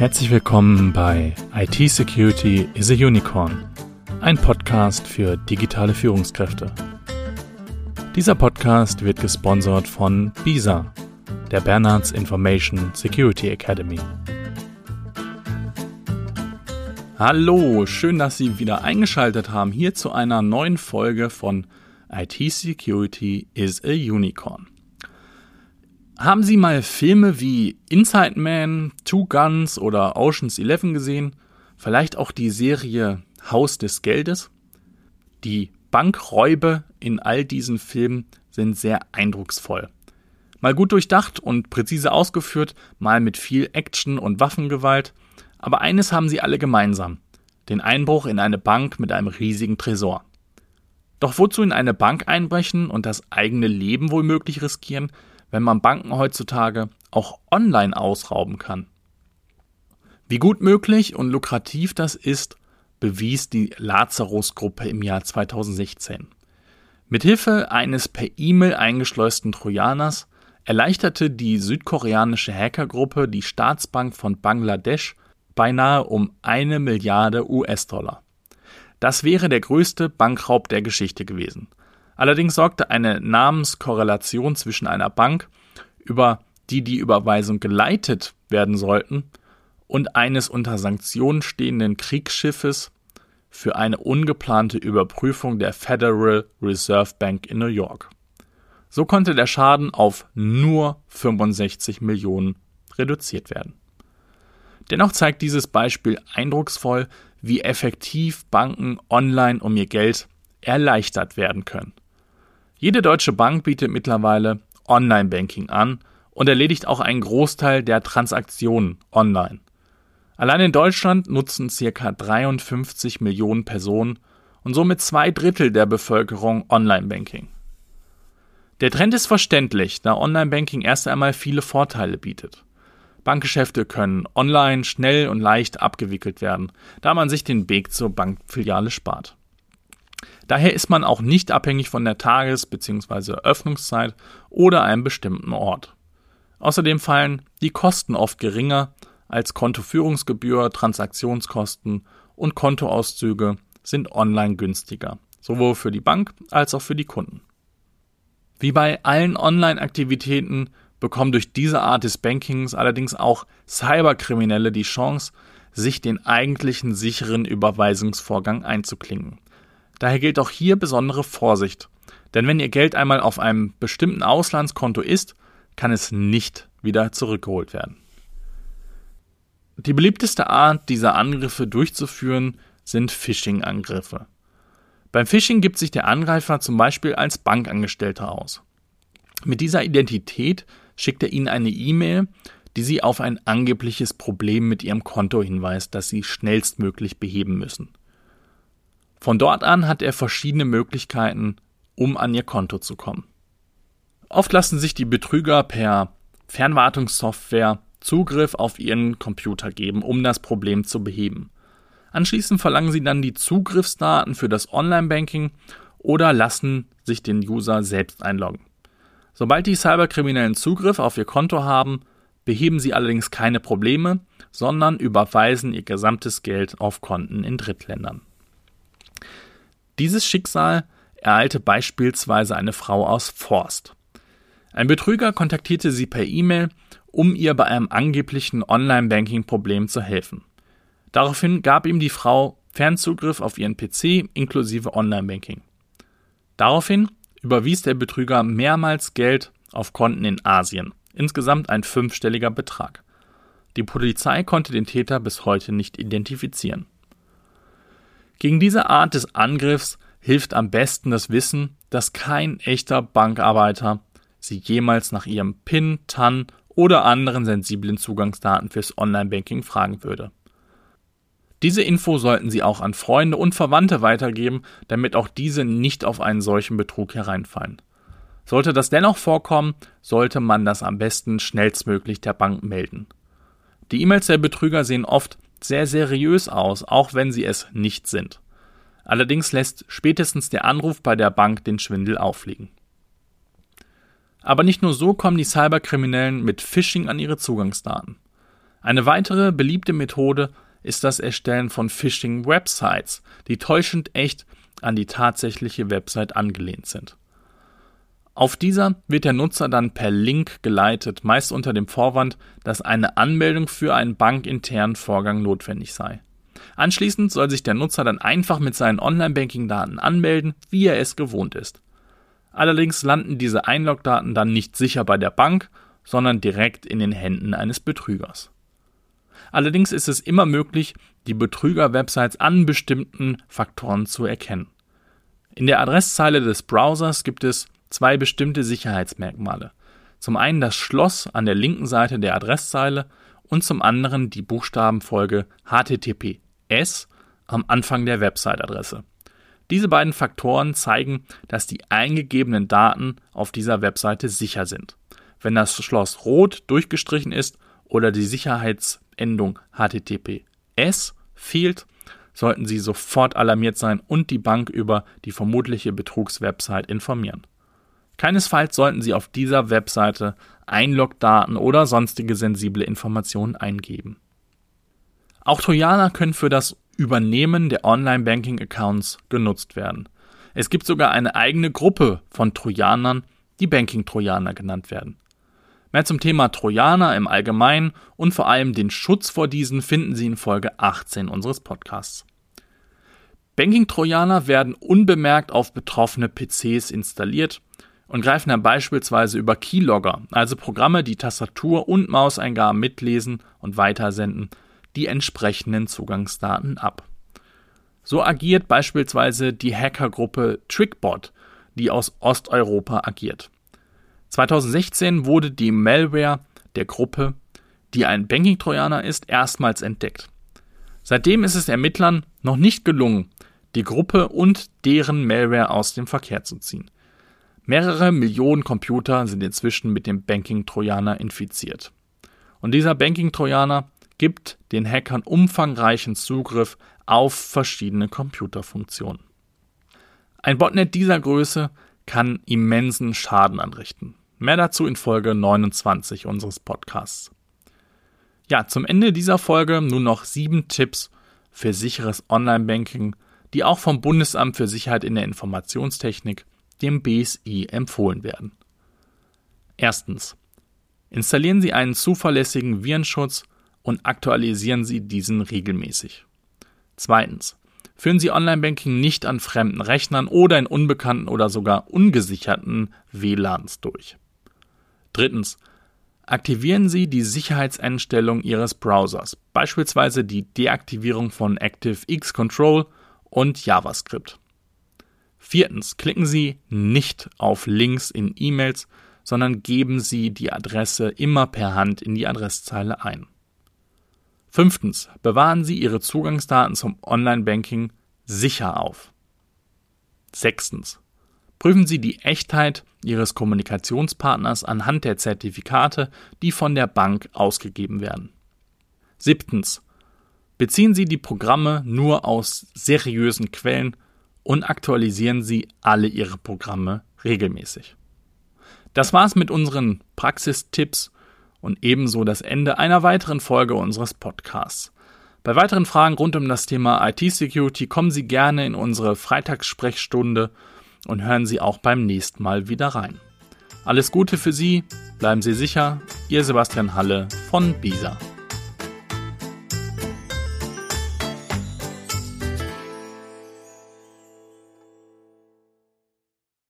Herzlich willkommen bei IT Security is a Unicorn, ein Podcast für digitale Führungskräfte. Dieser Podcast wird gesponsert von BISA, der Bernards Information Security Academy. Hallo, schön, dass Sie wieder eingeschaltet haben hier zu einer neuen Folge von IT Security is a Unicorn. Haben Sie mal Filme wie Inside Man, Two Guns oder Ocean's Eleven gesehen? Vielleicht auch die Serie Haus des Geldes? Die Bankräube in all diesen Filmen sind sehr eindrucksvoll. Mal gut durchdacht und präzise ausgeführt, mal mit viel Action und Waffengewalt, aber eines haben sie alle gemeinsam. Den Einbruch in eine Bank mit einem riesigen Tresor. Doch wozu in eine Bank einbrechen und das eigene Leben womöglich riskieren, wenn man Banken heutzutage auch online ausrauben kann. Wie gut möglich und lukrativ das ist, bewies die Lazarus-Gruppe im Jahr 2016. Mithilfe eines per E-Mail eingeschleusten Trojaners erleichterte die südkoreanische Hackergruppe die Staatsbank von Bangladesch beinahe um eine Milliarde US-Dollar. Das wäre der größte Bankraub der Geschichte gewesen. Allerdings sorgte eine Namenskorrelation zwischen einer Bank, über die die Überweisung geleitet werden sollten, und eines unter Sanktionen stehenden Kriegsschiffes für eine ungeplante Überprüfung der Federal Reserve Bank in New York. So konnte der Schaden auf nur 65 Millionen reduziert werden. Dennoch zeigt dieses Beispiel eindrucksvoll, wie effektiv Banken online um ihr Geld erleichtert werden können. Jede deutsche Bank bietet mittlerweile Online-Banking an und erledigt auch einen Großteil der Transaktionen online. Allein in Deutschland nutzen ca. 53 Millionen Personen und somit zwei Drittel der Bevölkerung Online-Banking. Der Trend ist verständlich, da Online-Banking erst einmal viele Vorteile bietet. Bankgeschäfte können online schnell und leicht abgewickelt werden, da man sich den Weg zur Bankfiliale spart. Daher ist man auch nicht abhängig von der Tages- bzw. Öffnungszeit oder einem bestimmten Ort. Außerdem fallen die Kosten oft geringer als Kontoführungsgebühr, Transaktionskosten und Kontoauszüge sind online günstiger, sowohl für die Bank als auch für die Kunden. Wie bei allen Online-Aktivitäten bekommen durch diese Art des Bankings allerdings auch Cyberkriminelle die Chance, sich den eigentlichen sicheren Überweisungsvorgang einzuklinken. Daher gilt auch hier besondere Vorsicht. Denn wenn Ihr Geld einmal auf einem bestimmten Auslandskonto ist, kann es nicht wieder zurückgeholt werden. Die beliebteste Art, diese Angriffe durchzuführen, sind Phishing-Angriffe. Beim Phishing gibt sich der Angreifer zum Beispiel als Bankangestellter aus. Mit dieser Identität schickt er Ihnen eine E-Mail, die Sie auf ein angebliches Problem mit Ihrem Konto hinweist, das Sie schnellstmöglich beheben müssen. Von dort an hat er verschiedene Möglichkeiten, um an ihr Konto zu kommen. Oft lassen sich die Betrüger per Fernwartungssoftware Zugriff auf ihren Computer geben, um das Problem zu beheben. Anschließend verlangen sie dann die Zugriffsdaten für das Online-Banking oder lassen sich den User selbst einloggen. Sobald die Cyberkriminellen Zugriff auf ihr Konto haben, beheben sie allerdings keine Probleme, sondern überweisen ihr gesamtes Geld auf Konten in Drittländern. Dieses Schicksal ereilte beispielsweise eine Frau aus Forst. Ein Betrüger kontaktierte sie per E-Mail, um ihr bei einem angeblichen Online-Banking-Problem zu helfen. Daraufhin gab ihm die Frau Fernzugriff auf ihren PC inklusive Online-Banking. Daraufhin überwies der Betrüger mehrmals Geld auf Konten in Asien, insgesamt ein fünfstelliger Betrag. Die Polizei konnte den Täter bis heute nicht identifizieren. Gegen diese Art des Angriffs hilft am besten das Wissen, dass kein echter Bankarbeiter Sie jemals nach Ihrem PIN, TAN oder anderen sensiblen Zugangsdaten fürs Online-Banking fragen würde. Diese Info sollten Sie auch an Freunde und Verwandte weitergeben, damit auch diese nicht auf einen solchen Betrug hereinfallen. Sollte das dennoch vorkommen, sollte man das am besten schnellstmöglich der Bank melden. Die E-Mails der Betrüger sehen oft sehr seriös aus, auch wenn sie es nicht sind. Allerdings lässt spätestens der Anruf bei der Bank den Schwindel auffliegen. Aber nicht nur so kommen die Cyberkriminellen mit Phishing an ihre Zugangsdaten. Eine weitere beliebte Methode ist das Erstellen von Phishing-Websites, die täuschend echt an die tatsächliche Website angelehnt sind. Auf dieser wird der Nutzer dann per Link geleitet, meist unter dem Vorwand, dass eine Anmeldung für einen bankinternen Vorgang notwendig sei. Anschließend soll sich der Nutzer dann einfach mit seinen Online-Banking-Daten anmelden, wie er es gewohnt ist. Allerdings landen diese Einlogdaten dann nicht sicher bei der Bank, sondern direkt in den Händen eines Betrügers. Allerdings ist es immer möglich, die Betrüger-Websites an bestimmten Faktoren zu erkennen. In der Adresszeile des Browsers gibt es zwei bestimmte Sicherheitsmerkmale. Zum einen das Schloss an der linken Seite der Adresszeile und zum anderen die Buchstabenfolge HTTPS am Anfang der Website-Adresse. Diese beiden Faktoren zeigen, dass die eingegebenen Daten auf dieser Webseite sicher sind. Wenn das Schloss rot durchgestrichen ist oder die Sicherheitsendung HTTPS fehlt, sollten Sie sofort alarmiert sein und die Bank über die vermutliche Betrugswebsite informieren. Keinesfalls sollten Sie auf dieser Webseite Einlogdaten oder sonstige sensible Informationen eingeben. Auch Trojaner können für das Übernehmen der Online-Banking-Accounts genutzt werden. Es gibt sogar eine eigene Gruppe von Trojanern, die Banking-Trojaner genannt werden. Mehr zum Thema Trojaner im Allgemeinen und vor allem den Schutz vor diesen finden Sie in Folge 18 unseres Podcasts. Banking-Trojaner werden unbemerkt auf betroffene PCs installiert und greifen dann beispielsweise über Keylogger, also Programme, die Tastatur- und Mauseingaben mitlesen und weitersenden, die entsprechenden Zugangsdaten ab. So agiert beispielsweise die Hackergruppe Trickbot, die aus Osteuropa agiert. 2016 wurde die Malware der Gruppe, die ein Banking-Trojaner ist, erstmals entdeckt. Seitdem ist es Ermittlern noch nicht gelungen, die Gruppe und deren Malware aus dem Verkehr zu ziehen. Mehrere Millionen Computer sind inzwischen mit dem Banking-Trojaner infiziert. Und dieser Banking-Trojaner gibt den Hackern umfangreichen Zugriff auf verschiedene Computerfunktionen. Ein Botnet dieser Größe kann immensen Schaden anrichten. Mehr dazu in Folge 29 unseres Podcasts. Ja, zum Ende dieser Folge nun noch sieben Tipps für sicheres Online-Banking, die auch vom Bundesamt für Sicherheit in der Informationstechnik dem BSI empfohlen werden. Erstens. Installieren Sie einen zuverlässigen Virenschutz und aktualisieren Sie diesen regelmäßig. Zweitens. Führen Sie Online-Banking nicht an fremden Rechnern oder in unbekannten oder sogar ungesicherten WLANs durch. Drittens. Aktivieren Sie die Sicherheitseinstellung Ihres Browsers, beispielsweise die Deaktivierung von ActiveX Control und JavaScript. Viertens, klicken Sie nicht auf Links in E-Mails, sondern geben Sie die Adresse immer per Hand in die Adresszeile ein. Fünftens, bewahren Sie Ihre Zugangsdaten zum Online-Banking sicher auf. Sechstens, prüfen Sie die Echtheit Ihres Kommunikationspartners anhand der Zertifikate, die von der Bank ausgegeben werden. Siebtens, beziehen Sie die Programme nur aus seriösen Quellen und aktualisieren Sie alle Ihre Programme regelmäßig. Das war's mit unseren Praxistipps und ebenso das Ende einer weiteren Folge unseres Podcasts. Bei weiteren Fragen rund um das Thema IT-Security kommen Sie gerne in unsere Freitagssprechstunde und hören Sie auch beim nächsten Mal wieder rein. Alles Gute für Sie, bleiben Sie sicher, Ihr Sebastian Halle von BISA.